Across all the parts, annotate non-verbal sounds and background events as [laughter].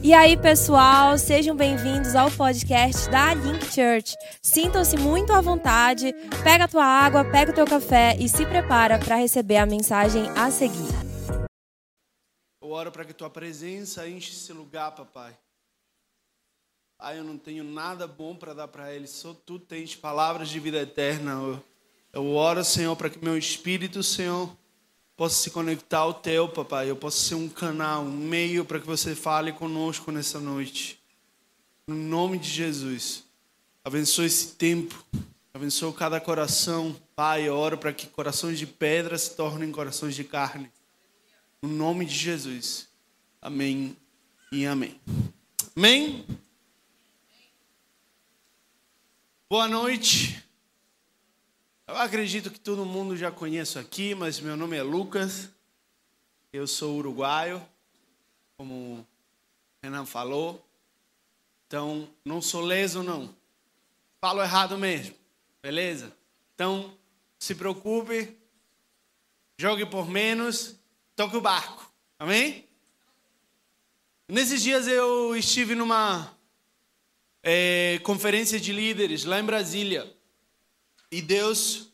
E aí, pessoal, sejam bem-vindos ao podcast da Link Church. Sintam-se muito à vontade, pega a tua água, pega o teu café e se prepara para receber a mensagem a seguir. Eu oro para que tua presença enche esse lugar, papai. Pai, eu não tenho nada bom para dar para eles, só tu tens palavras de vida eterna. Eu, eu oro, Senhor, para que meu espírito, Senhor, possa se conectar ao teu, papai. Eu possa ser um canal, um meio para que você fale conosco nessa noite. No nome de Jesus. Abençoe esse tempo. Abençoe cada coração. Pai, eu oro para que corações de pedra se tornem corações de carne. No nome de Jesus. Amém e amém. Amém? Boa noite. Eu acredito que todo mundo já conhece aqui, mas meu nome é Lucas. Eu sou uruguaio, como o Renan falou. Então, não sou leso, não. Falo errado mesmo, beleza? Então, se preocupe, jogue por menos, toque o barco. Amém? Nesses dias eu estive numa é, conferência de líderes lá em Brasília. E Deus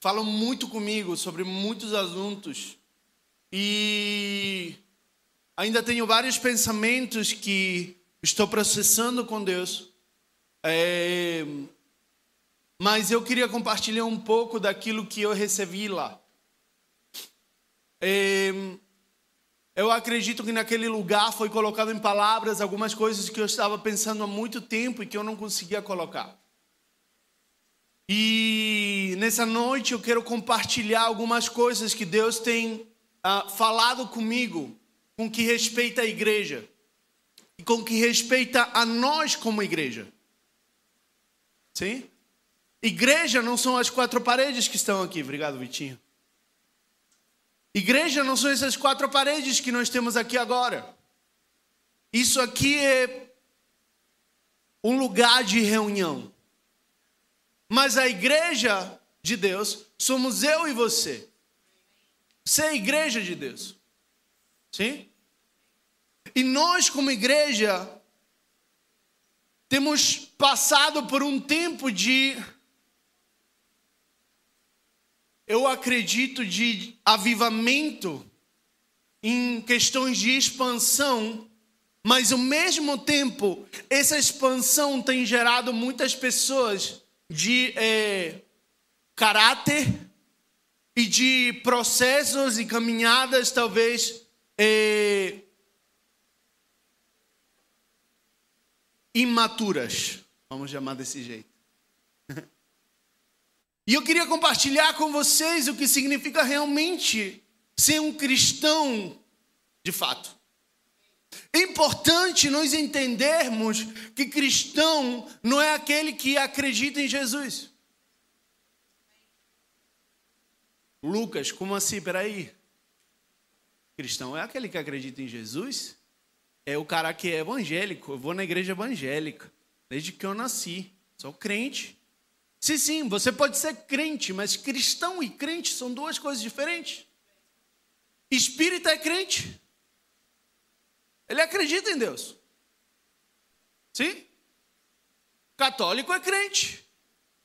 fala muito comigo sobre muitos assuntos. E ainda tenho vários pensamentos que estou processando com Deus. É, mas eu queria compartilhar um pouco daquilo que eu recebi lá. É, eu acredito que naquele lugar foi colocado em palavras algumas coisas que eu estava pensando há muito tempo e que eu não conseguia colocar. E nessa noite eu quero compartilhar algumas coisas que Deus tem uh, falado comigo com que respeita a igreja e com que respeita a nós como igreja. Sim? Igreja não são as quatro paredes que estão aqui. Obrigado, Vitinho. Igreja não são essas quatro paredes que nós temos aqui agora. Isso aqui é um lugar de reunião. Mas a igreja de Deus somos eu e você. Você é a igreja de Deus. Sim? E nós, como igreja, temos passado por um tempo de, eu acredito, de avivamento em questões de expansão, mas ao mesmo tempo, essa expansão tem gerado muitas pessoas de é, caráter e de processos e caminhadas talvez é, imaturas, vamos chamar desse jeito. [laughs] E eu queria compartilhar com vocês o que significa realmente ser um cristão de fato. Importante nós entendermos que cristão não é aquele que acredita em Jesus. Lucas, como assim? Peraí. Cristão é aquele que acredita em Jesus? É o cara que é evangélico. Eu vou na igreja evangélica. Desde que eu nasci. Sou crente. Sim, sim, você pode ser crente, mas cristão e crente são duas coisas diferentes. Espírita é crente. Ele acredita em Deus. Sim? Católico é crente.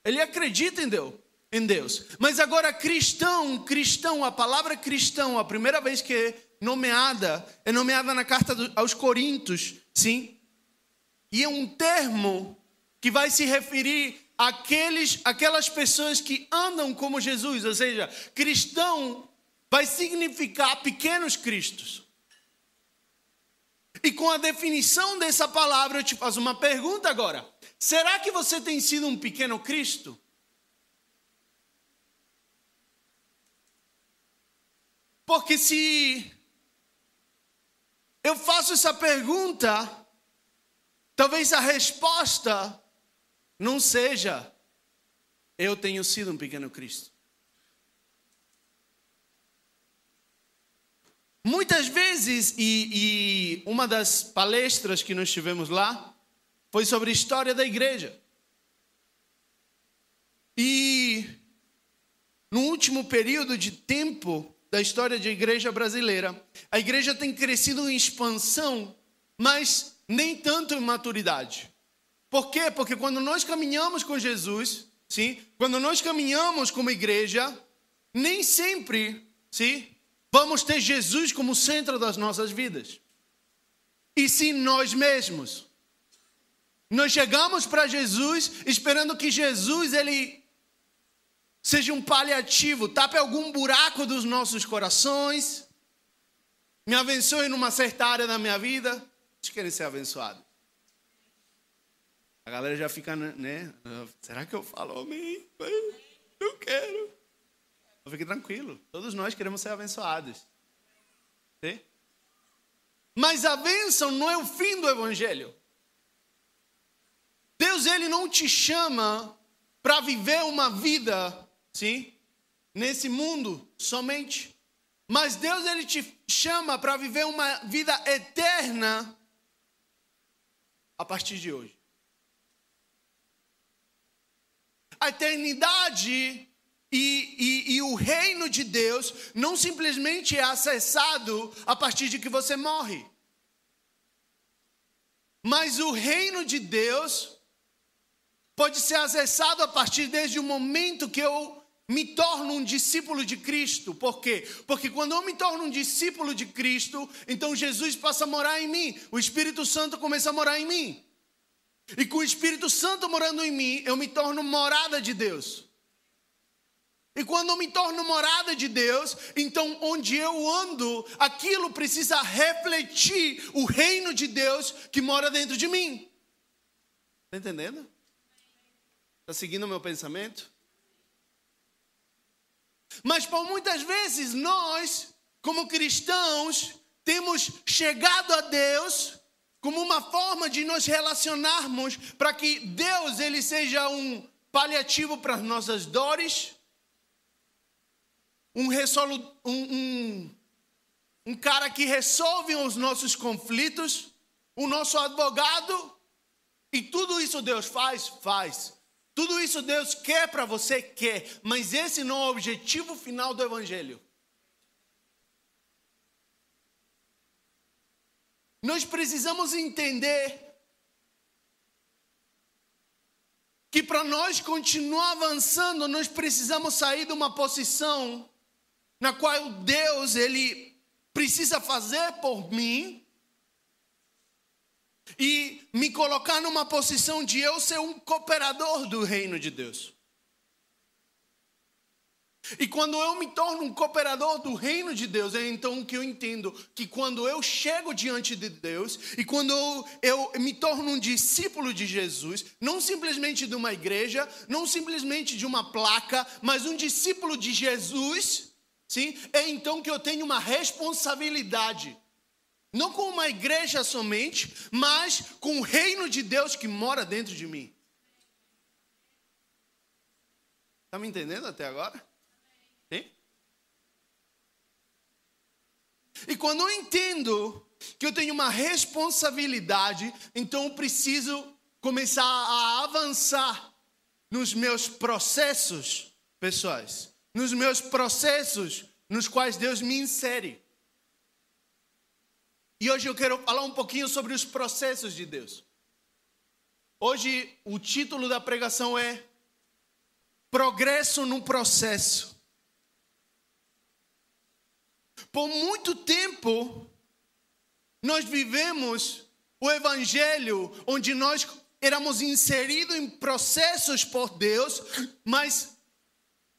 Ele acredita em Deus, em Deus. Mas agora cristão, cristão, a palavra cristão, a primeira vez que é nomeada, é nomeada na carta aos Coríntios, sim? E é um termo que vai se referir àqueles, àquelas pessoas que andam como Jesus, ou seja, cristão vai significar pequenos cristos. E com a definição dessa palavra, eu te faço uma pergunta agora: será que você tem sido um pequeno Cristo? Porque se eu faço essa pergunta, talvez a resposta não seja eu tenho sido um pequeno Cristo. Muitas vezes, e, e, uma das palestras que nós tivemos lá foi sobre a história da igreja. E no último período de tempo da história da igreja brasileira, a igreja tem crescido em expansão, mas nem tanto em maturidade. Por quê? Porque quando nós caminhamos com Jesus, sim, quando nós caminhamos como igreja, nem sempre, sim, vamos ter Jesus como centro das nossas vidas. E sim nós mesmos. Nós chegamos para Jesus esperando que Jesus ele seja um paliativo, tape algum buraco dos nossos corações, me abençoe numa certa área da minha vida. Vocês querem ser abençoados? A galera já fica, né? Será que eu falo amém? Eu quero. Fique tranquilo. Todos nós queremos ser abençoados. Sim? Mas a bênção não é o fim do evangelho. Deus ele não te chama para viver uma vida, sim, nesse mundo somente. Mas Deus ele te chama para viver uma vida eterna a partir de hoje. A eternidade e, e, e, o reino de Deus não simplesmente é acessado a partir de que você morre. Mas o reino de Deus pode ser acessado a partir desde o momento que eu me torno um discípulo de Cristo. Por quê? Porque quando eu me torno um discípulo de Cristo, então Jesus passa a morar em mim, o Espírito Santo começa a morar em mim. E com o Espírito Santo morando em mim, eu me torno morada de Deus. E quando eu me torno morada de Deus, então onde eu ando, aquilo precisa refletir o reino de Deus que mora dentro de mim. Está entendendo? Está seguindo o meu pensamento? Mas por muitas vezes nós, como cristãos, temos chegado a Deus como uma forma de nos relacionarmos para que Deus ele seja um paliativo para as nossas dores, um, resolu, um, um, um cara que resolve os nossos conflitos, o nosso advogado, e tudo isso Deus faz, faz. Tudo isso Deus quer para você, quer, mas esse não é o objetivo final do Evangelho. Nós precisamos entender que para nós continuar avançando, nós precisamos sair de uma posição na qual Deus ele precisa fazer por mim e me colocar numa posição de eu ser um cooperador do reino de Deus. E quando eu me torno um cooperador do reino de Deus, é então que eu entendo que quando eu chego diante de Deus e quando eu, eu me torno um discípulo de Jesus, não simplesmente de uma igreja, não simplesmente de uma placa, mas um discípulo de Jesus, sim, é então que eu tenho uma responsabilidade não com uma igreja somente, mas com o reino de Deus que mora dentro de mim. Está me entendendo até agora? Sim? E quando eu entendo que eu tenho uma responsabilidade, então eu preciso começar a avançar nos meus processos pessoais, nos meus processos nos quais Deus me insere. E hoje eu quero falar um pouquinho sobre os processos de Deus. Hoje o título da pregação é Progresso no processo. Por muito tempo, nós vivemos o Evangelho onde nós éramos inseridos em processos por Deus, mas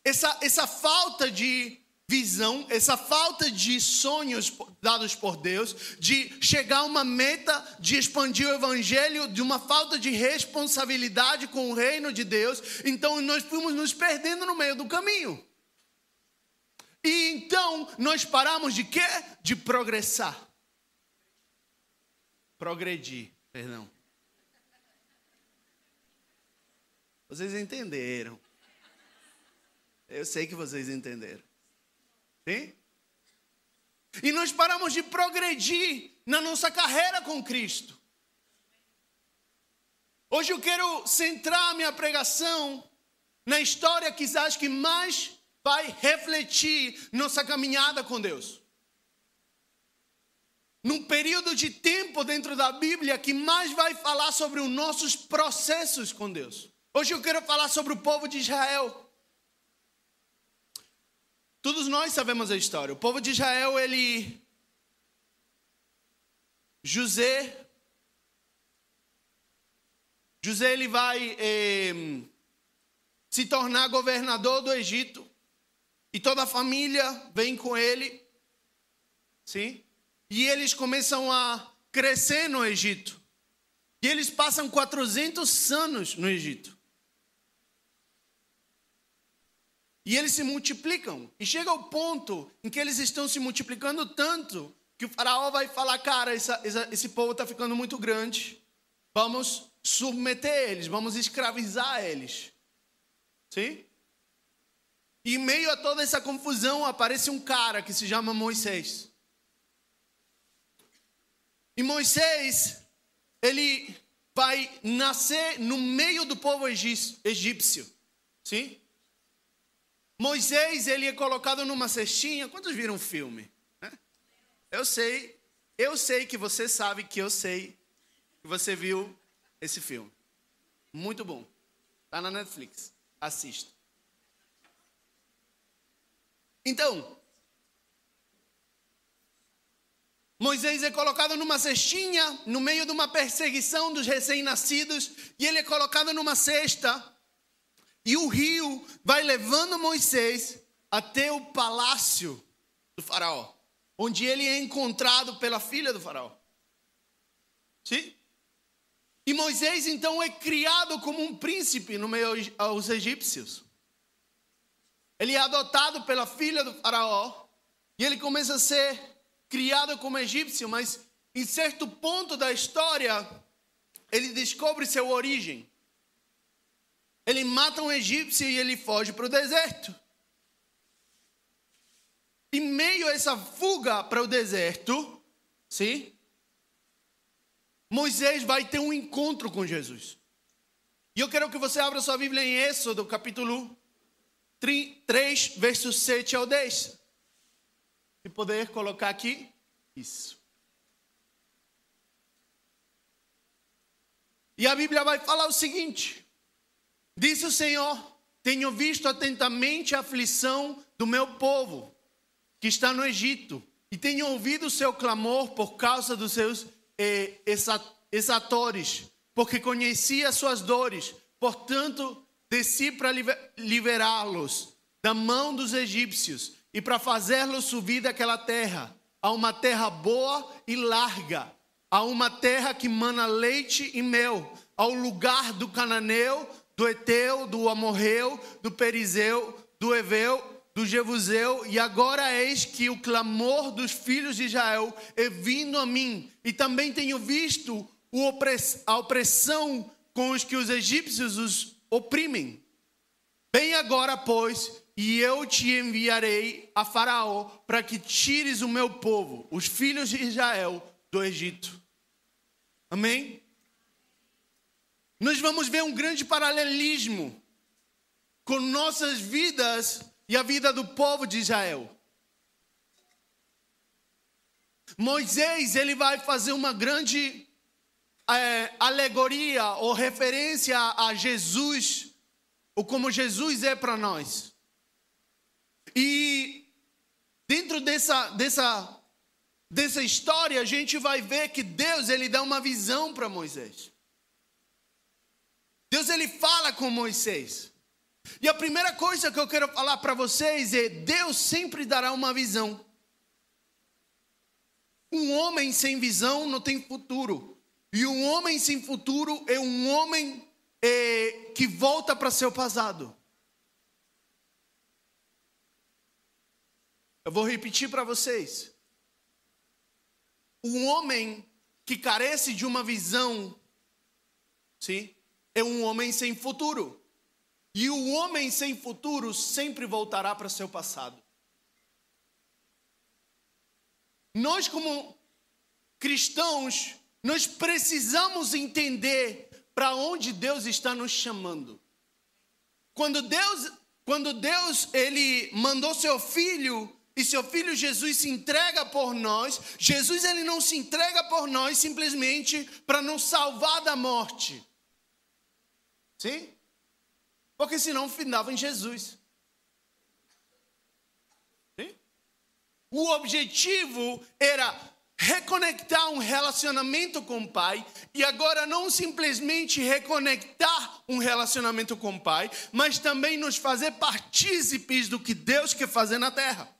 essa, essa falta de visão, essa falta de sonhos dados por Deus, de chegar a uma meta de expandir o evangelho, de uma falta de responsabilidade com o reino de Deus, então nós fomos nos perdendo no meio do caminho. E então nós paramos de quê? De progressar. Progredir, perdão. Vocês entenderam. Eu sei que vocês entenderam. Sim? E nós paramos de progredir na nossa carreira com Cristo. Hoje eu quero centrar minha pregação na história quizás que mais vai refletir nossa caminhada com Deus. num período de tempo dentro da Bíblia que mais vai falar sobre os nossos processos com Deus. Hoje eu quero falar sobre o povo de Israel. Todos nós sabemos a história. O povo de Israel, ele. José. José, ele vai eh, se tornar governador do Egito. E toda a família vem com ele. Sim? E eles começam a crescer no Egito. E eles passam 400 anos no Egito. E eles se multiplicam. E chega ao ponto em que eles estão se multiplicando tanto que o faraó vai falar: cara, essa, essa, esse povo está ficando muito grande. Vamos submeter eles, vamos escravizar eles. Sim? E em meio a toda essa confusão aparece um cara que se chama Moisés. E Moisés, ele vai nascer no meio do povo egípcio. Sim? Moisés, ele é colocado numa cestinha. Quantos viram o filme? Eu sei, eu sei que você sabe que eu sei que você viu esse filme. Muito bom. Está na Netflix. Assista. Então, Moisés é colocado numa cestinha, no meio de uma perseguição dos recém-nascidos, e ele é colocado numa cesta, e o rio vai levando Moisés até o palácio do faraó, onde ele é encontrado pela filha do faraó. Sim? E Moisés então é criado como um príncipe no meio aos egípcios. Ele é adotado pela filha do faraó e ele começa a ser criado como egípcio, mas em certo ponto da história ele descobre sua origem. Ele mata um egípcio e ele foge para o deserto. Em meio a essa fuga para o deserto, sim? Moisés vai ter um encontro com Jesus. E eu quero que você abra sua Bíblia em Êxodo, capítulo 3, versos 7 ao 10. Se poder colocar aqui. Isso. E a Bíblia vai falar o seguinte: Disse o Senhor: Tenho visto atentamente a aflição do meu povo, que está no Egito, e tenho ouvido o seu clamor por causa dos seus eh, exatores, porque conheci as suas dores, portanto, desci para liberá-los da mão dos egípcios e para fazê-los subir daquela terra. A uma terra boa e larga, a uma terra que mana leite e mel, ao lugar do cananeu, do Eteu, do Amorreu, do Perizeu, do Eveu, do Jebuseu, e agora eis que o clamor dos filhos de Israel é vindo a mim, e também tenho visto a opressão com os que os egípcios os oprimem. Bem agora, pois, e eu te enviarei a Faraó para que tires o meu povo, os filhos de Israel, do Egito. Amém? Nós vamos ver um grande paralelismo com nossas vidas e a vida do povo de Israel. Moisés, ele vai fazer uma grande é, alegoria ou referência a Jesus, ou como Jesus é para nós. E dentro dessa, dessa, dessa história, a gente vai ver que Deus ele dá uma visão para Moisés. Deus ele fala com Moisés. E a primeira coisa que eu quero falar para vocês é: Deus sempre dará uma visão. Um homem sem visão não tem futuro. E um homem sem futuro é um homem é, que volta para seu passado. Eu vou repetir para vocês. Um homem que carece de uma visão, sim, é um homem sem futuro. E o homem sem futuro sempre voltará para seu passado. Nós, como cristãos, nós precisamos entender para onde Deus está nos chamando. Quando Deus, quando Deus ele mandou seu filho e seu filho Jesus se entrega por nós, Jesus ele não se entrega por nós simplesmente para nos salvar da morte. Sim? Porque senão findava em Jesus. Sim? O objetivo era reconectar um relacionamento com o Pai e agora não simplesmente reconectar um relacionamento com o Pai, mas também nos fazer partícipes do que Deus quer fazer na terra.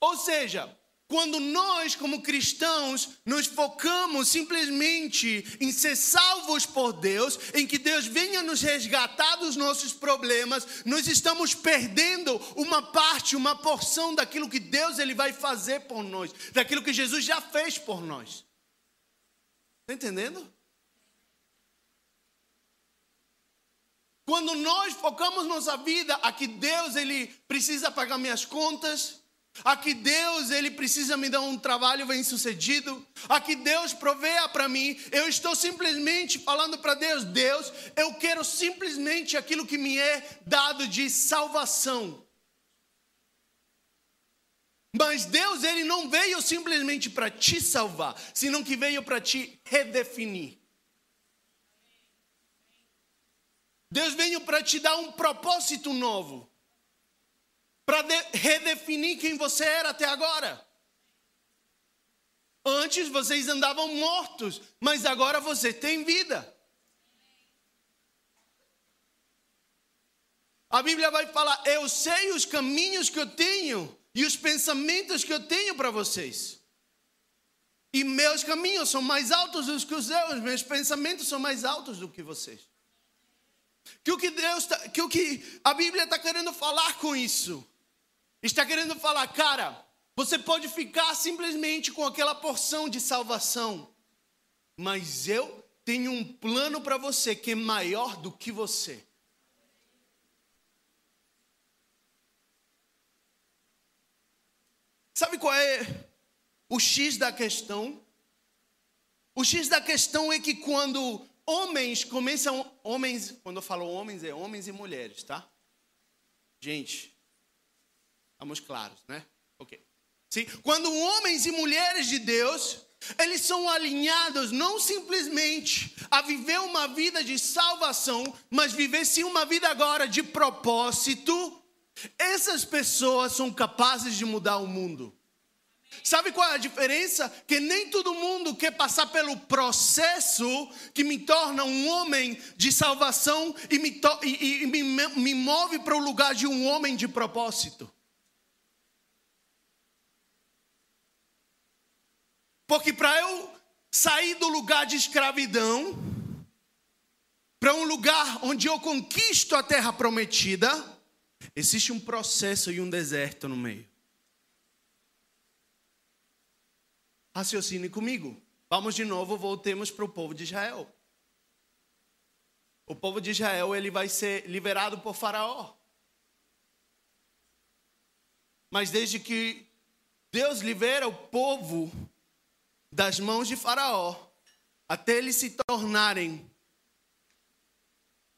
Ou seja, quando nós, como cristãos, nos focamos simplesmente em ser salvos por Deus, em que Deus venha nos resgatar dos nossos problemas, nós estamos perdendo uma parte, uma porção daquilo que Deus ele vai fazer por nós, daquilo que Jesus já fez por nós. Está entendendo? Quando nós focamos nossa vida a que Deus ele precisa pagar minhas contas, Aqui Deus, ele precisa me dar um trabalho bem sucedido. Aqui Deus proveia para mim. Eu estou simplesmente falando para Deus: Deus, eu quero simplesmente aquilo que me é dado de salvação. Mas Deus, ele não veio simplesmente para te salvar, senão que veio para te redefinir. Deus veio para te dar um propósito novo para redefinir quem você era até agora. Antes vocês andavam mortos, mas agora você tem vida. A Bíblia vai falar: Eu sei os caminhos que eu tenho e os pensamentos que eu tenho para vocês. E meus caminhos são mais altos do que os seus, meus pensamentos são mais altos do que vocês. Que o que Deus, tá, que o que a Bíblia está querendo falar com isso? Está querendo falar, cara, você pode ficar simplesmente com aquela porção de salvação, mas eu tenho um plano para você que é maior do que você. Sabe qual é o X da questão? O X da questão é que quando homens começam, homens, quando eu falo homens, é homens e mulheres, tá? Gente, Estamos claros, né? Ok. Sim? Quando homens e mulheres de Deus, eles são alinhados não simplesmente a viver uma vida de salvação, mas viver sim uma vida agora de propósito, essas pessoas são capazes de mudar o mundo. Sabe qual é a diferença? Que nem todo mundo quer passar pelo processo que me torna um homem de salvação e me, e, e me, me move para o lugar de um homem de propósito. Porque para eu sair do lugar de escravidão, para um lugar onde eu conquisto a terra prometida, existe um processo e um deserto no meio. Raciocine comigo. Vamos de novo, voltemos para o povo de Israel. O povo de Israel ele vai ser liberado por Faraó. Mas desde que Deus libera o povo das mãos de Faraó, até eles se tornarem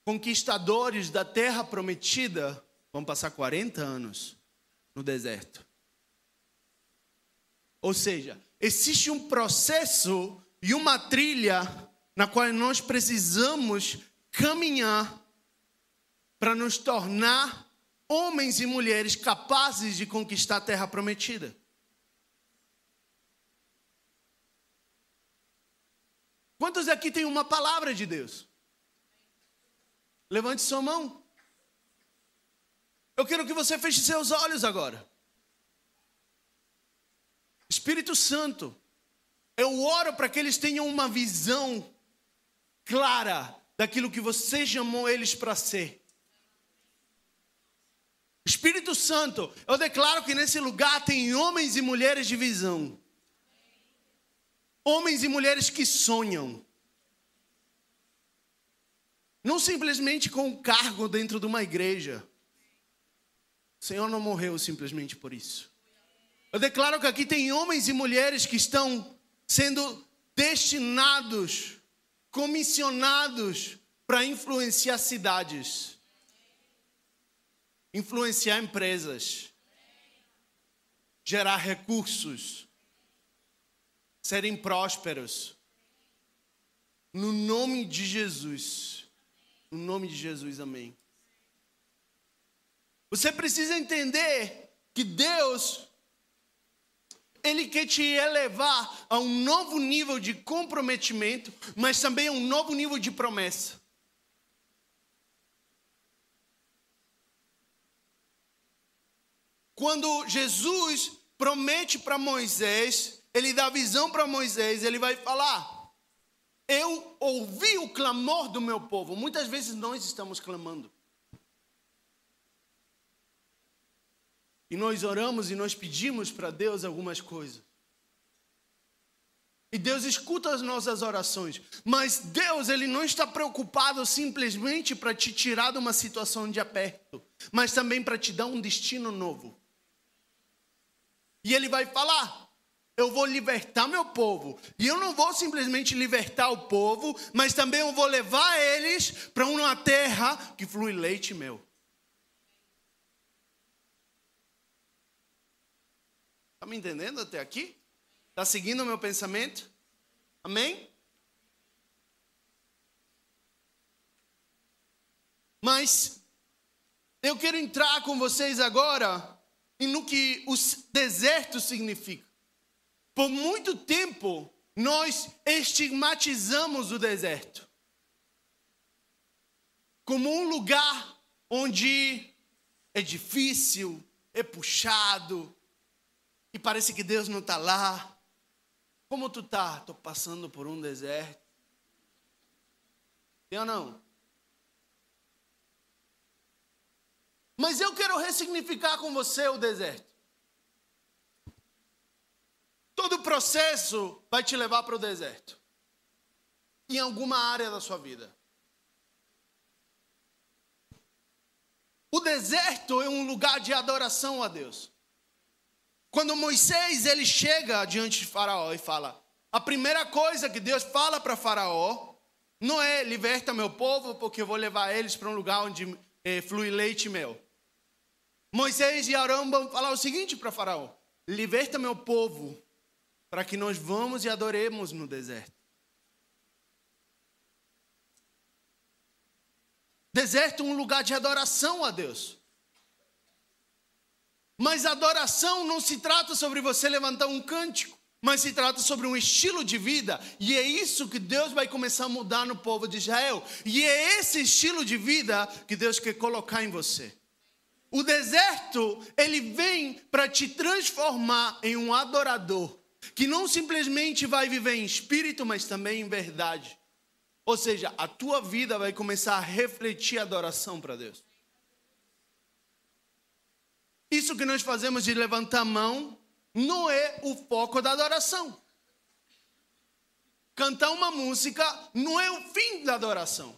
conquistadores da terra prometida, vão passar 40 anos no deserto. Ou seja, existe um processo e uma trilha na qual nós precisamos caminhar para nos tornar homens e mulheres capazes de conquistar a terra prometida. Quantos aqui tem uma palavra de Deus? Levante sua mão. Eu quero que você feche seus olhos agora. Espírito Santo, eu oro para que eles tenham uma visão clara daquilo que você chamou eles para ser. Espírito Santo, eu declaro que nesse lugar tem homens e mulheres de visão. Homens e mulheres que sonham. Não simplesmente com um cargo dentro de uma igreja. O Senhor não morreu simplesmente por isso. Eu declaro que aqui tem homens e mulheres que estão sendo destinados, comissionados para influenciar cidades. influenciar empresas, gerar recursos, serem prósperos. No nome de Jesus. No nome de Jesus, amém. Você precisa entender que Deus ele quer te elevar a um novo nível de comprometimento, mas também a um novo nível de promessa. Quando Jesus promete para Moisés, ele dá visão para Moisés, ele vai falar: Eu ouvi o clamor do meu povo. Muitas vezes nós estamos clamando. E nós oramos e nós pedimos para Deus algumas coisas. E Deus escuta as nossas orações, mas Deus ele não está preocupado simplesmente para te tirar de uma situação de aperto, mas também para te dar um destino novo. E ele vai falar: eu vou libertar meu povo. E eu não vou simplesmente libertar o povo, mas também eu vou levar eles para uma terra que flui leite meu. Está me entendendo até aqui? Está seguindo o meu pensamento? Amém? Mas eu quero entrar com vocês agora no que o deserto significa. Por muito tempo, nós estigmatizamos o deserto como um lugar onde é difícil, é puxado, e parece que Deus não está lá. Como tu tá? Estou passando por um deserto. Sim ou não? Mas eu quero ressignificar com você o deserto. Todo processo vai te levar para o deserto. Em alguma área da sua vida. O deserto é um lugar de adoração a Deus. Quando Moisés ele chega diante de Faraó e fala: a primeira coisa que Deus fala para Faraó não é liberta meu povo, porque eu vou levar eles para um lugar onde é, flui leite e mel. Moisés e Arão vão falar o seguinte para Faraó: liberta meu povo, para que nós vamos e adoremos no deserto. Deserto é um lugar de adoração a Deus. Mas adoração não se trata sobre você levantar um cântico, mas se trata sobre um estilo de vida, e é isso que Deus vai começar a mudar no povo de Israel. E é esse estilo de vida que Deus quer colocar em você. O deserto, ele vem para te transformar em um adorador, que não simplesmente vai viver em espírito, mas também em verdade. Ou seja, a tua vida vai começar a refletir adoração para Deus. Isso que nós fazemos de levantar a mão não é o foco da adoração. Cantar uma música não é o fim da adoração.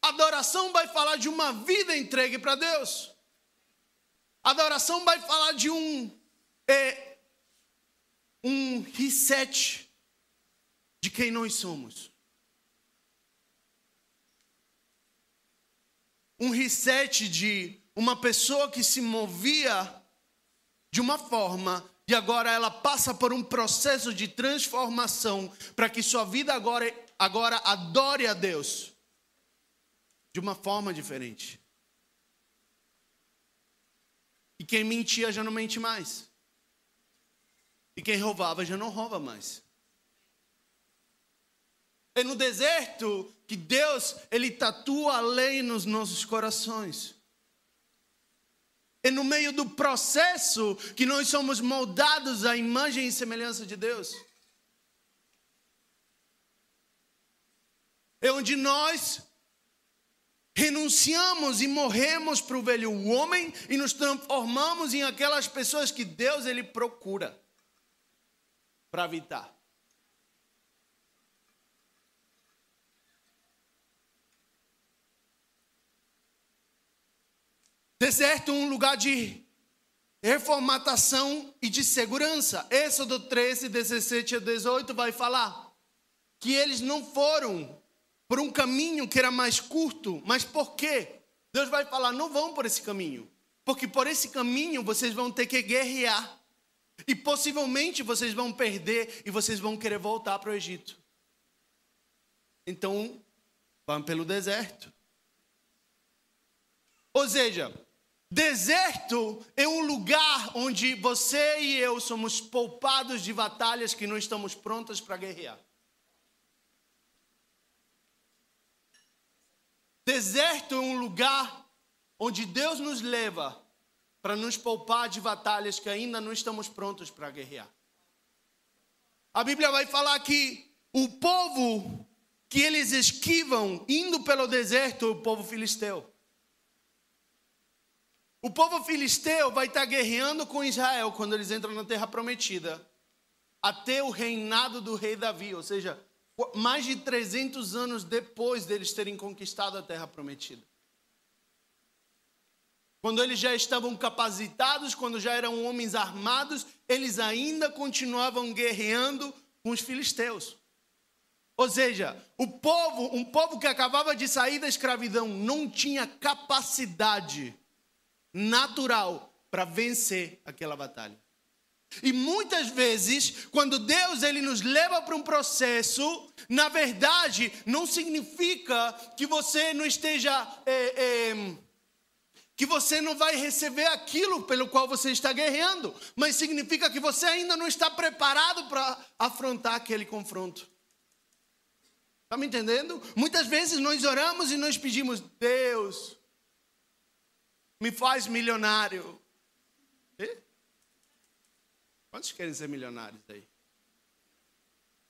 Adoração vai falar de uma vida entregue para Deus. Adoração vai falar de um é, um reset de quem nós somos. Um reset de uma pessoa que se movia de uma forma e agora ela passa por um processo de transformação para que sua vida agora, agora adore a Deus de uma forma diferente. E quem mentia já não mente mais. E quem roubava já não rouba mais. É no deserto que Deus, ele tatua a lei nos nossos corações. É no meio do processo que nós somos moldados à imagem e semelhança de Deus. É onde nós renunciamos e morremos para o velho homem e nos transformamos em aquelas pessoas que Deus ele procura para habitar. Deserto é um lugar de reformatação e de segurança. Êxodo 13, 17 a 18 vai falar que eles não foram por um caminho que era mais curto. Mas por quê? Deus vai falar: não vão por esse caminho, porque por esse caminho vocês vão ter que guerrear. E possivelmente vocês vão perder e vocês vão querer voltar para o Egito. Então, vão pelo deserto. Ou seja, deserto é um lugar onde você e eu somos poupados de batalhas que não estamos prontas para guerrear. Deserto é um lugar onde Deus nos leva para nos poupar de batalhas que ainda não estamos prontos para guerrear. A Bíblia vai falar que o povo que eles esquivam indo pelo deserto é o povo filisteu. O povo filisteu vai estar guerreando com Israel quando eles entram na terra prometida, até o reinado do rei Davi, ou seja, mais de 300 anos depois deles terem conquistado a terra prometida. Quando eles já estavam capacitados, quando já eram homens armados, eles ainda continuavam guerreando com os filisteus. Ou seja, o povo, um povo que acabava de sair da escravidão, não tinha capacidade natural para vencer aquela batalha. E muitas vezes, quando Deus ele nos leva para um processo, na verdade, não significa que você não esteja. É, é, que você não vai receber aquilo pelo qual você está guerreando, mas significa que você ainda não está preparado para afrontar aquele confronto. Está me entendendo? Muitas vezes nós oramos e nós pedimos, Deus, me faz milionário. E? Quantos querem ser milionários aí?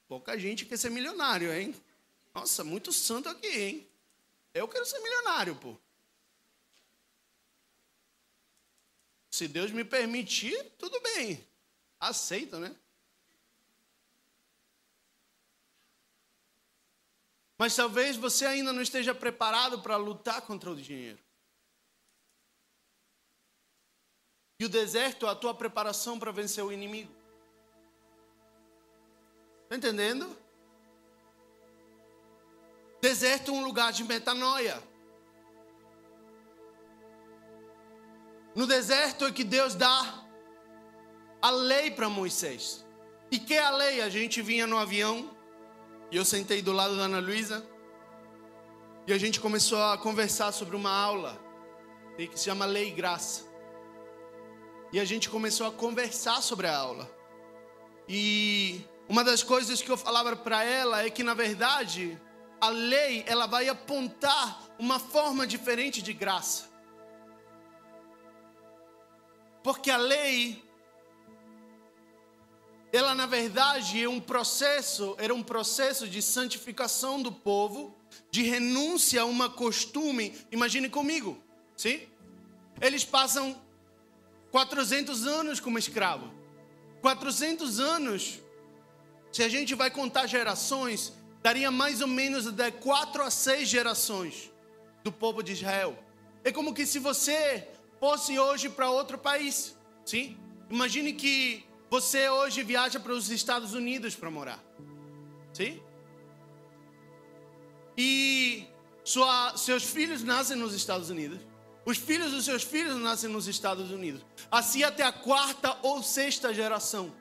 Pouca gente quer ser milionário, hein? Nossa, muito santo aqui, hein? Eu quero ser milionário, pô. Se Deus me permitir, tudo bem. Aceito, né? Mas talvez você ainda não esteja preparado para lutar contra o dinheiro. E o deserto é a tua preparação para vencer o inimigo. Está entendendo? Deserto é um lugar de metanoia. No deserto é que Deus dá a lei para Moisés. E que é a lei? A gente vinha no avião e eu sentei do lado da Ana Luísa e a gente começou a conversar sobre uma aula que se chama Lei e Graça. E a gente começou a conversar sobre a aula. E uma das coisas que eu falava para ela é que na verdade a lei ela vai apontar uma forma diferente de graça. Porque a lei, ela na verdade é um processo, era um processo de santificação do povo, de renúncia a uma costume. Imagine comigo, sim? Eles passam 400 anos como escravo. 400 anos, se a gente vai contar gerações, daria mais ou menos de 4 a 6 gerações do povo de Israel. É como que se você fosse hoje para outro país, sim? Imagine que você hoje viaja para os Estados Unidos para morar, sim? E sua, seus filhos nascem nos Estados Unidos. Os filhos dos seus filhos nascem nos Estados Unidos. Assim até a quarta ou sexta geração.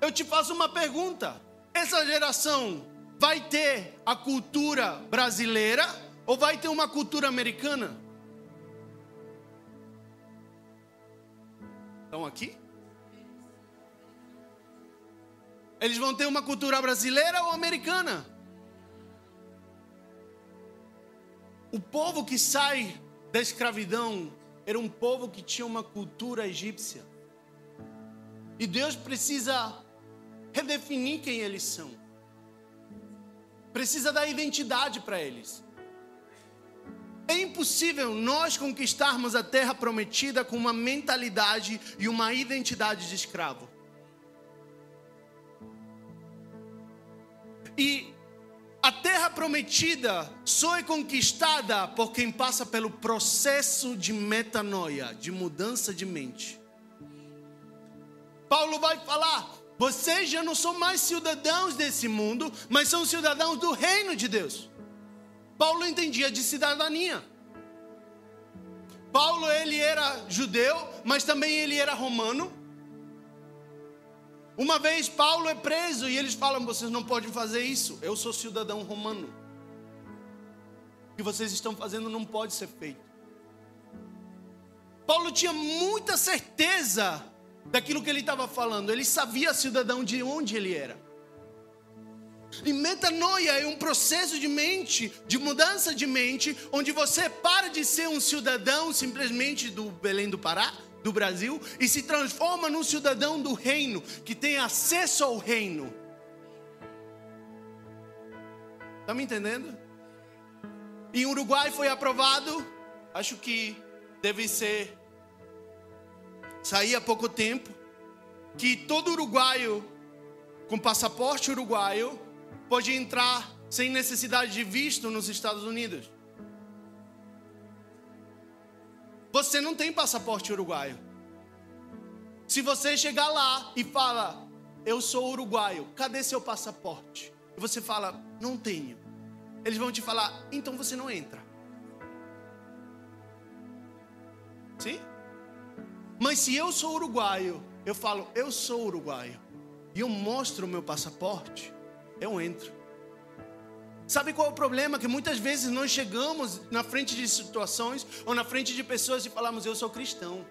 Eu te faço uma pergunta: essa geração vai ter a cultura brasileira ou vai ter uma cultura americana? Estão aqui? Eles vão ter uma cultura brasileira ou americana? O povo que sai da escravidão era um povo que tinha uma cultura egípcia. E Deus precisa redefinir quem eles são. Precisa dar identidade para eles. É impossível nós conquistarmos a terra prometida com uma mentalidade e uma identidade de escravo. E a terra prometida só é conquistada por quem passa pelo processo de metanoia, de mudança de mente. Paulo vai falar: vocês já não são mais cidadãos desse mundo, mas são cidadãos do reino de Deus. Paulo entendia de cidadania. Paulo ele era judeu, mas também ele era romano. Uma vez Paulo é preso e eles falam: vocês não podem fazer isso. Eu sou cidadão romano. O que vocês estão fazendo não pode ser feito. Paulo tinha muita certeza daquilo que ele estava falando. Ele sabia cidadão de onde ele era. E metanoia é um processo de mente, de mudança de mente, onde você para de ser um cidadão simplesmente do Belém do Pará, do Brasil, e se transforma num cidadão do reino, que tem acesso ao reino. Está me entendendo? Em Uruguai foi aprovado, acho que deve ser, sair há pouco tempo, que todo uruguaio com passaporte uruguaio pode entrar sem necessidade de visto nos Estados Unidos. Você não tem passaporte uruguaio. Se você chegar lá e fala, eu sou uruguaio, cadê seu passaporte? E você fala, não tenho. Eles vão te falar, então você não entra. Sim? Mas se eu sou uruguaio, eu falo, eu sou uruguaio, e eu mostro o meu passaporte, eu entro. Sabe qual é o problema? Que muitas vezes nós chegamos na frente de situações ou na frente de pessoas e falamos, eu sou cristão.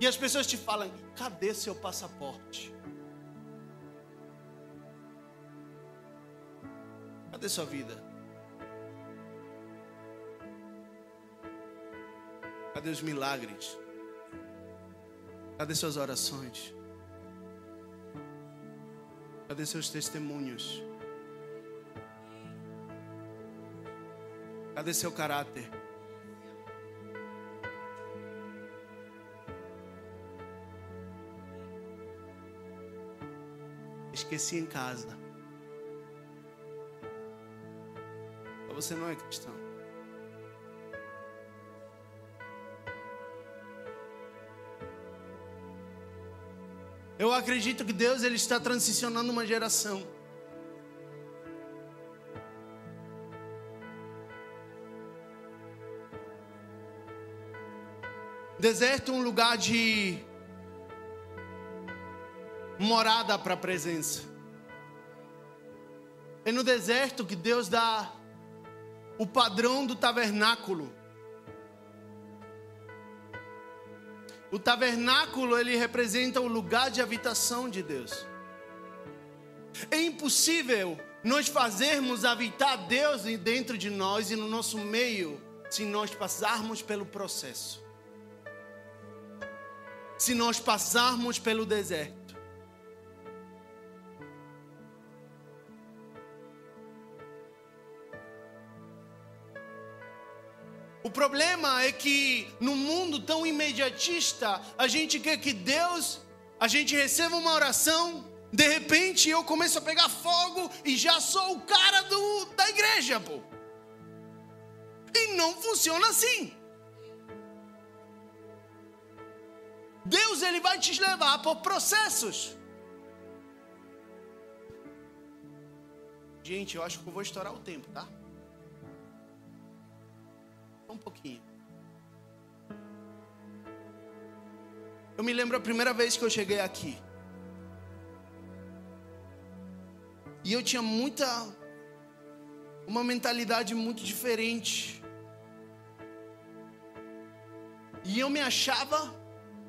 E as pessoas te falam, cadê seu passaporte? Cadê sua vida? Cadê os milagres? Cadê suas orações? Cadê seus testemunhos? Cadê seu caráter? Esqueci em casa. Você não é cristão. Eu acredito que Deus ele está transicionando uma geração. Deserto é um lugar de morada para a presença. É no deserto que Deus dá o padrão do tabernáculo. O tabernáculo ele representa o lugar de habitação de Deus. É impossível nós fazermos habitar Deus dentro de nós e no nosso meio se nós passarmos pelo processo. Se nós passarmos pelo deserto. O problema é que no mundo tão imediatista, a gente quer que Deus, a gente receba uma oração, de repente eu começo a pegar fogo e já sou o cara do, da igreja, pô. E não funciona assim. Deus ele vai te levar por processos. Gente, eu acho que eu vou estourar o tempo, tá? Um pouquinho. Eu me lembro a primeira vez que eu cheguei aqui. E eu tinha muita. Uma mentalidade muito diferente. E eu me achava,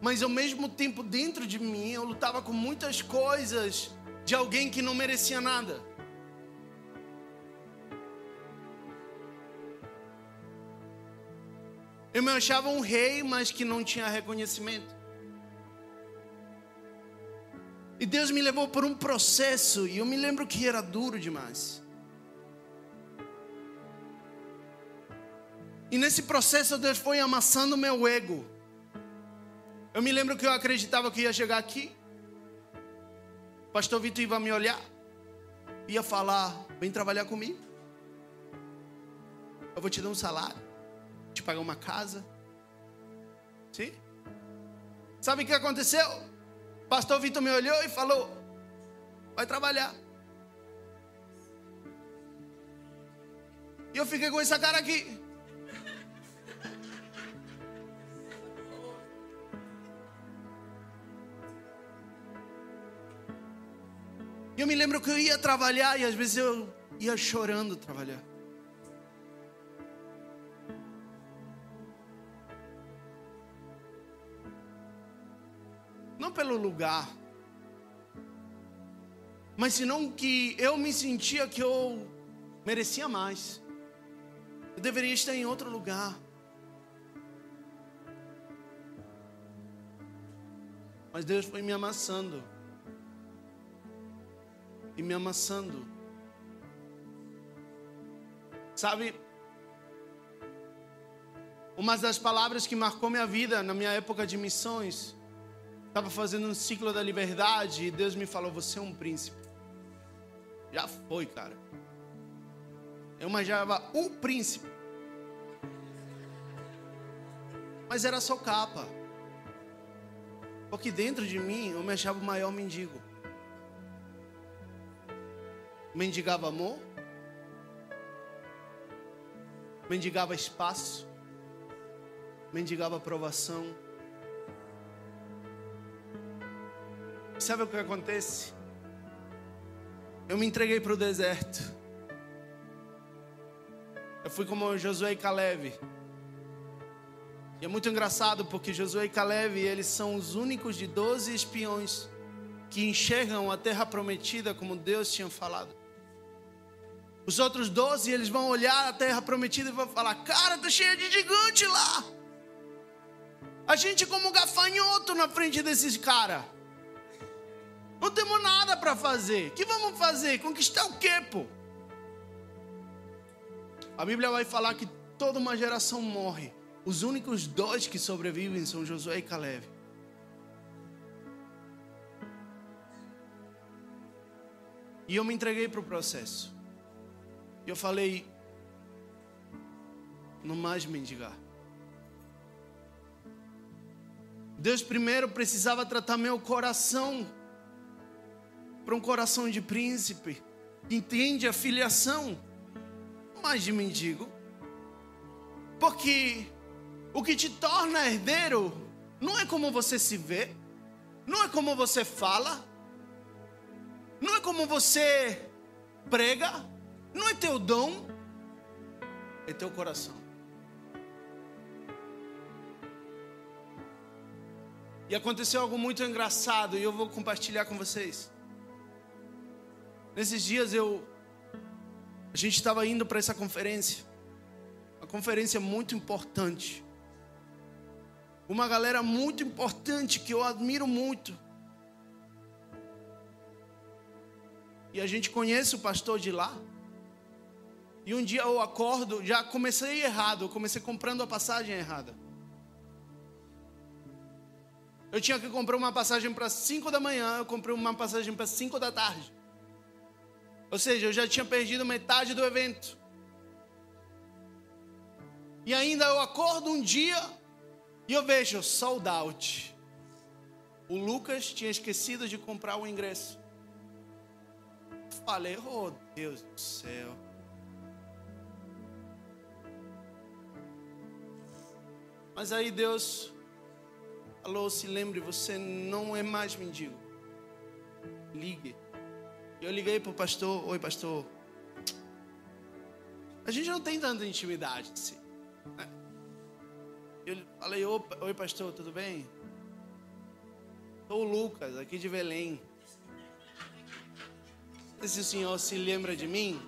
mas ao mesmo tempo dentro de mim eu lutava com muitas coisas de alguém que não merecia nada. Eu me achava um rei, mas que não tinha reconhecimento. E Deus me levou por um processo, e eu me lembro que era duro demais. E nesse processo Deus foi amassando meu ego. Eu me lembro que eu acreditava que ia chegar aqui. Pastor Vitor ia me olhar, ia falar: vem trabalhar comigo. Eu vou te dar um salário te pagar uma casa. Sim? Sabe o que aconteceu? O pastor Vitor me olhou e falou: Vai trabalhar. E eu fiquei com essa cara aqui. E eu me lembro que eu ia trabalhar e às vezes eu ia chorando trabalhar. Não pelo lugar, mas senão que eu me sentia que eu merecia mais. Eu deveria estar em outro lugar. Mas Deus foi me amassando. E me amassando. Sabe? Uma das palavras que marcou minha vida na minha época de missões. Estava fazendo um ciclo da liberdade e Deus me falou: Você é um príncipe. Já foi, cara. Eu imaginava o príncipe. Mas era só capa. Porque dentro de mim eu me achava o maior mendigo. Mendigava amor. Mendigava espaço. Mendigava aprovação. Sabe o que acontece? Eu me entreguei para o deserto. Eu fui como Josué e Caleb. E é muito engraçado porque Josué e Caleb, eles são os únicos de 12 espiões que enxergam a terra prometida como Deus tinha falado. Os outros 12, eles vão olhar a terra prometida e vão falar: "Cara, tá cheia de gigante lá". A gente como gafanhoto na frente desses caras. Não temos nada para fazer. O que vamos fazer? Conquistar o quê, pô? A Bíblia vai falar que toda uma geração morre. Os únicos dois que sobrevivem são Josué e Caleb. E eu me entreguei para o processo. E eu falei, não mais mendigar. Deus primeiro precisava tratar meu coração para um coração de príncipe, que entende a filiação, mais de mendigo. Porque o que te torna herdeiro não é como você se vê, não é como você fala, não é como você prega, não é teu dom, é teu coração. E aconteceu algo muito engraçado e eu vou compartilhar com vocês. Nesses dias eu a gente estava indo para essa conferência. Uma conferência muito importante. Uma galera muito importante que eu admiro muito. E a gente conhece o pastor de lá. E um dia eu acordo, já comecei errado, eu comecei comprando a passagem errada. Eu tinha que comprar uma passagem para 5 da manhã, eu comprei uma passagem para 5 da tarde. Ou seja, eu já tinha perdido metade do evento. E ainda eu acordo um dia e eu vejo sold out. O Lucas tinha esquecido de comprar o ingresso. Falei, oh Deus do céu. Mas aí Deus falou: se lembre, você não é mais mendigo. Ligue. Eu liguei para o pastor: Oi, pastor. A gente não tem tanta intimidade assim. Né? Eu falei: Oi, pastor, tudo bem? Sou o Lucas, aqui de Belém. Se o senhor se lembra de mim,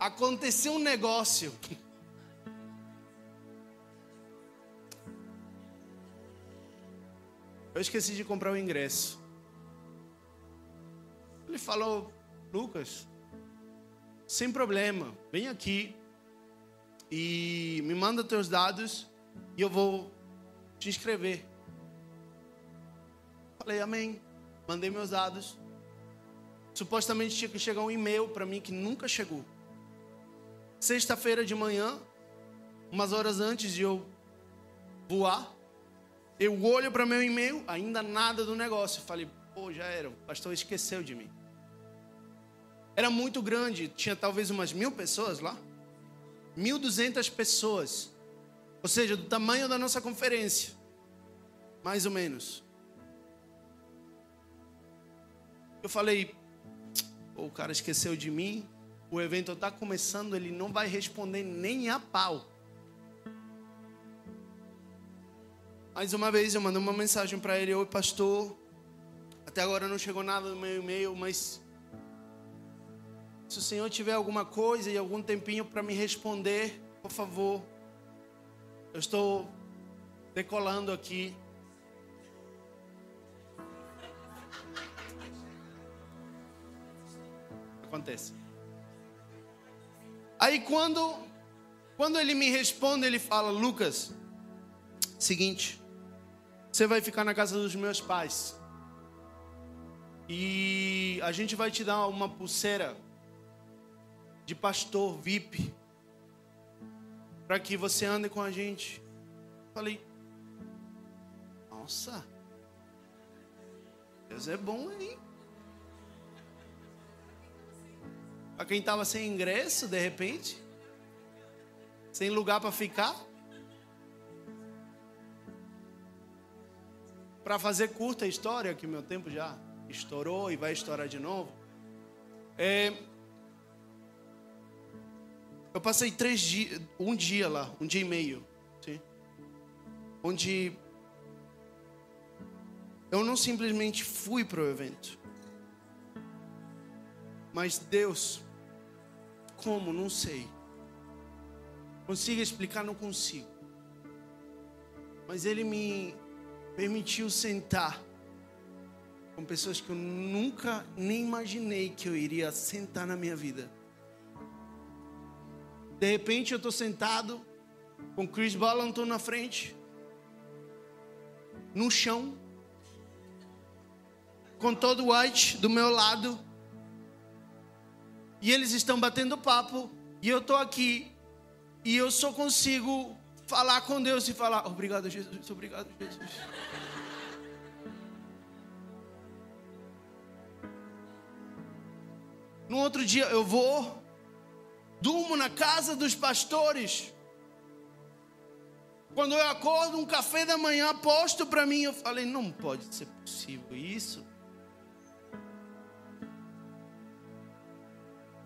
aconteceu um negócio. Eu esqueci de comprar o ingresso. Falou: Lucas, sem problema, vem aqui e me manda teus dados e eu vou te inscrever. Falei, amém. Mandei meus dados. Supostamente tinha que chegar um e-mail para mim que nunca chegou. Sexta-feira de manhã, umas horas antes de eu voar, eu olho para meu e-mail, ainda nada do negócio. Falei, pô, já era, o pastor esqueceu de mim. Era muito grande, tinha talvez umas mil pessoas lá. 1.200 pessoas. Ou seja, do tamanho da nossa conferência. Mais ou menos. Eu falei, o cara esqueceu de mim, o evento está começando, ele não vai responder nem a pau. Mais uma vez eu mandei uma mensagem para ele, oi pastor, até agora não chegou nada no meu e-mail, mas se o Senhor tiver alguma coisa e algum tempinho para me responder, por favor, eu estou decolando aqui. Acontece. Aí quando quando ele me responde, ele fala: "Lucas, seguinte, você vai ficar na casa dos meus pais. E a gente vai te dar uma pulseira de pastor VIP para que você ande com a gente. Falei, nossa, Deus é bom, hein? Para quem estava sem ingresso, de repente, sem lugar para ficar. Para fazer curta a história, que meu tempo já estourou e vai estourar de novo. É, eu passei três dias, um dia lá, um dia e meio, sim, onde eu não simplesmente fui para o evento, mas Deus, como? Não sei. Consigo explicar? Não consigo. Mas Ele me permitiu sentar com pessoas que eu nunca nem imaginei que eu iria sentar na minha vida. De repente eu estou sentado com Chris Ballanton na frente, no chão, com todo White do meu lado, e eles estão batendo papo, e eu estou aqui, e eu só consigo falar com Deus e falar: Obrigado, Jesus, obrigado, Jesus. No outro dia eu vou, durmo na casa dos pastores. Quando eu acordo, um café da manhã posto para mim, eu falei: não pode ser possível isso.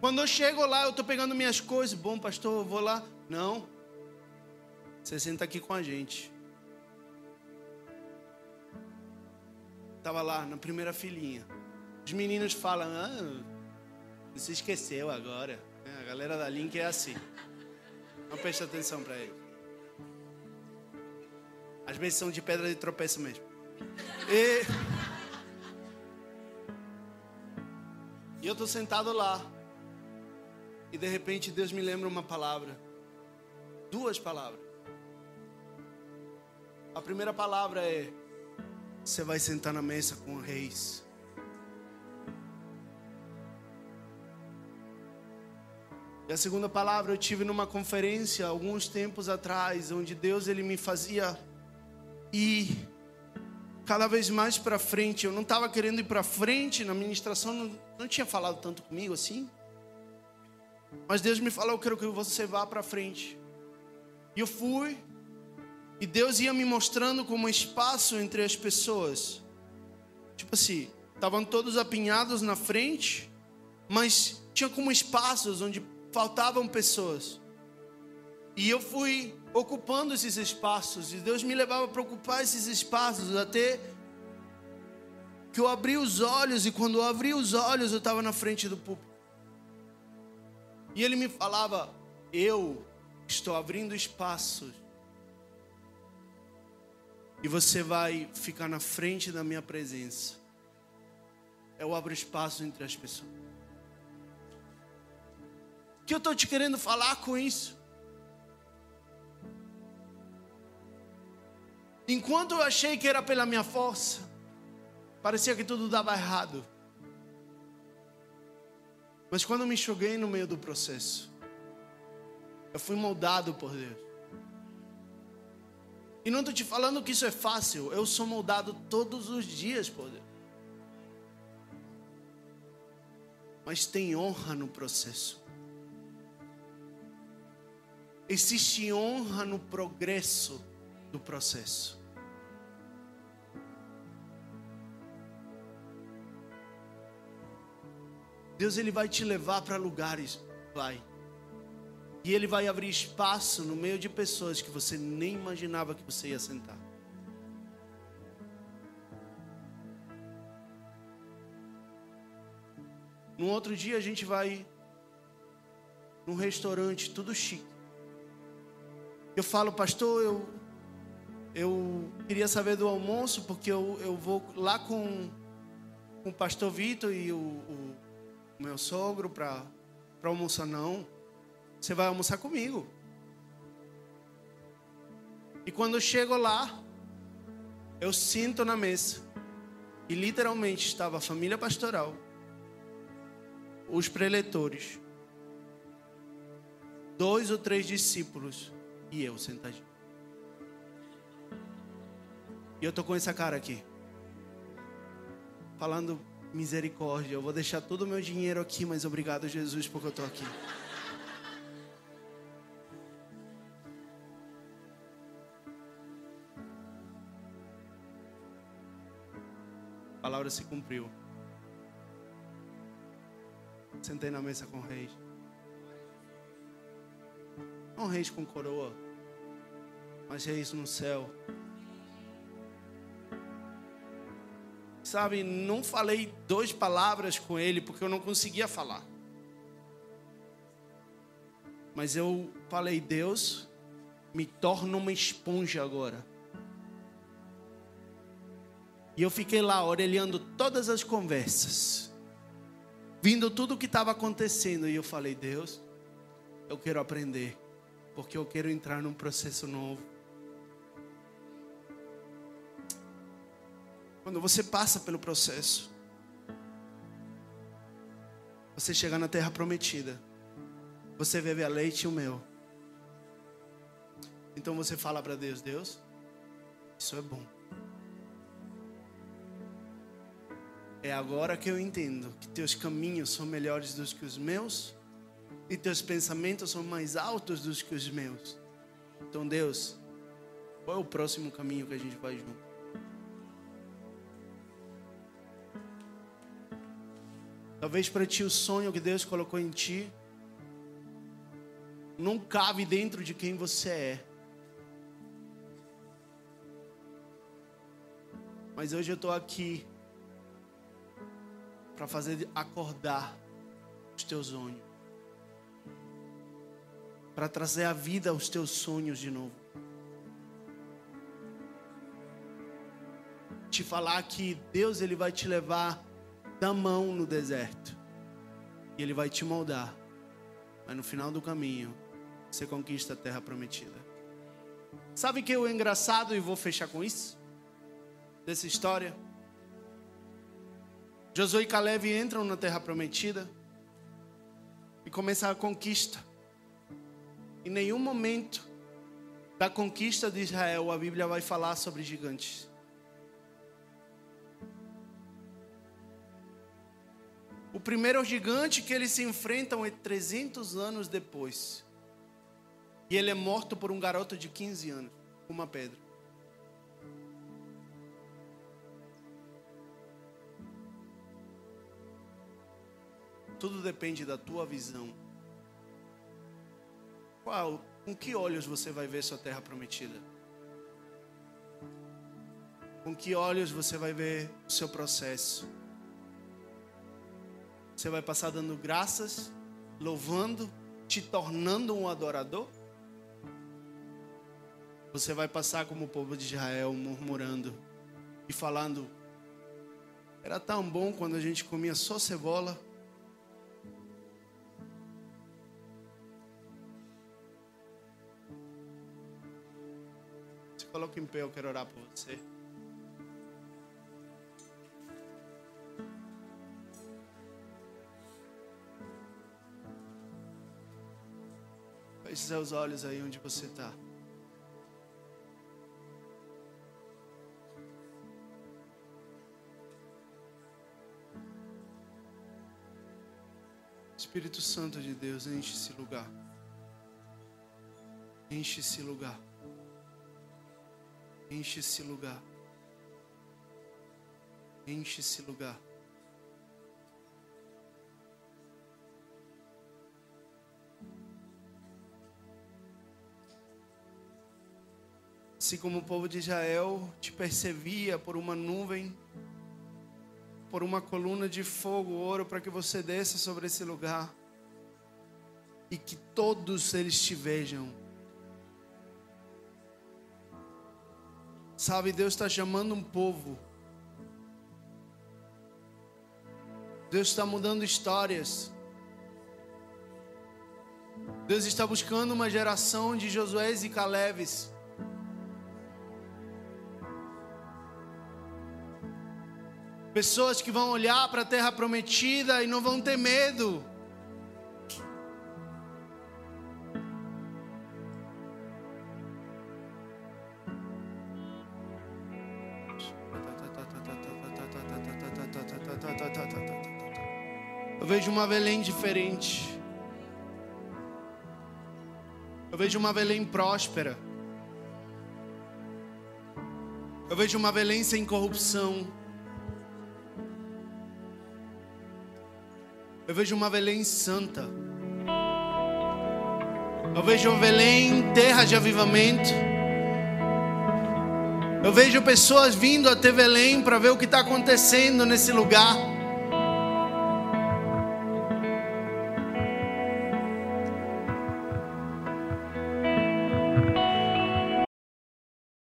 Quando eu chego lá, eu estou pegando minhas coisas. Bom, pastor, eu vou lá. Não. Você senta aqui com a gente. Estava lá na primeira filinha. Os meninos falam: ah, você esqueceu agora. É, a galera da Link é assim. Não preste atenção para ele. Às vezes são de pedra de tropeço mesmo. E, e eu estou sentado lá. E de repente Deus me lembra uma palavra. Duas palavras. A primeira palavra é: Você vai sentar na mesa com reis. E a segunda palavra eu tive numa conferência alguns tempos atrás, onde Deus ele me fazia ir cada vez mais para frente. Eu não estava querendo ir para frente na ministração, não, não tinha falado tanto comigo assim. Mas Deus me falou: Eu quero que você vá para frente. E eu fui, e Deus ia me mostrando como espaço entre as pessoas. Tipo assim, estavam todos apinhados na frente, mas tinha como espaços onde faltavam pessoas. E eu fui ocupando esses espaços, e Deus me levava para ocupar esses espaços, até que eu abri os olhos, e quando eu abri os olhos, eu estava na frente do púlpito. E ele me falava: Eu estou abrindo espaços, e você vai ficar na frente da minha presença. Eu abro espaço entre as pessoas que eu estou te querendo falar com isso? Enquanto eu achei que era pela minha força, parecia que tudo dava errado. Mas quando me joguei no meio do processo, eu fui moldado por Deus. E não estou te falando que isso é fácil, eu sou moldado todos os dias por Deus. mas tem honra no processo. Existe honra no progresso do processo. Deus ele vai te levar para lugares, vai. E ele vai abrir espaço no meio de pessoas que você nem imaginava que você ia sentar. No outro dia a gente vai num restaurante tudo chique. Eu falo, pastor, eu, eu queria saber do almoço, porque eu, eu vou lá com, com o pastor Vitor e o, o, meu sogro para almoçar. Não, você vai almoçar comigo. E quando eu chego lá, eu sinto na mesa. E literalmente estava a família pastoral os preletores, dois ou três discípulos e eu sentadinho. E eu tô com essa cara aqui, falando misericórdia. Eu vou deixar todo o meu dinheiro aqui, mas obrigado Jesus porque eu tô aqui. A palavra se cumpriu. Sentei na mesa com reis. Não reis com coroa, mas reis no céu. Sabe, não falei duas palavras com ele porque eu não conseguia falar. Mas eu falei, Deus, me torna uma esponja agora. E eu fiquei lá orelhando todas as conversas vindo tudo o que estava acontecendo. E eu falei, Deus, eu quero aprender, porque eu quero entrar num processo novo. Quando você passa pelo processo, você chega na terra prometida, você bebe a leite e o mel. Então você fala para Deus: Deus, isso é bom. É agora que eu entendo que teus caminhos são melhores do que os meus e teus pensamentos são mais altos do que os meus. Então, Deus, qual é o próximo caminho que a gente vai junto? Talvez para ti o sonho que Deus colocou em ti não cabe dentro de quem você é. Mas hoje eu estou aqui para fazer acordar os teus sonhos, para trazer a vida aos teus sonhos de novo. Te falar que Deus ele vai te levar da mão no deserto e ele vai te moldar, mas no final do caminho você conquista a terra prometida. Sabe que é o engraçado e vou fechar com isso dessa história? Josué e Caleb entram na terra prometida e começam a conquista. Em nenhum momento da conquista de Israel a Bíblia vai falar sobre gigantes. O primeiro gigante que eles se enfrentam é 300 anos depois. E ele é morto por um garoto de 15 anos, com uma pedra. Tudo depende da tua visão. Qual, com que olhos você vai ver sua terra prometida? Com que olhos você vai ver o seu processo? Você vai passar dando graças, louvando, te tornando um adorador? Você vai passar como o povo de Israel, murmurando e falando: Era tão bom quando a gente comia só cebola Coloque em pé, eu quero orar por você. Feche seus olhos aí onde você está. Espírito Santo de Deus, enche esse lugar. Enche esse lugar. Enche esse lugar. Enche esse lugar. Assim como o povo de Israel te percebia por uma nuvem, por uma coluna de fogo, ouro, para que você desça sobre esse lugar e que todos eles te vejam. Sabe, Deus está chamando um povo. Deus está mudando histórias. Deus está buscando uma geração de Josués e Caleves Pessoas que vão olhar para a terra prometida e não vão ter medo. Vejo uma Belém diferente. Eu vejo uma Belém próspera. Eu vejo uma Belém sem corrupção. Eu vejo uma Belém santa. Eu vejo uma Belém terra de avivamento. Eu vejo pessoas vindo até Belém para ver o que está acontecendo nesse lugar.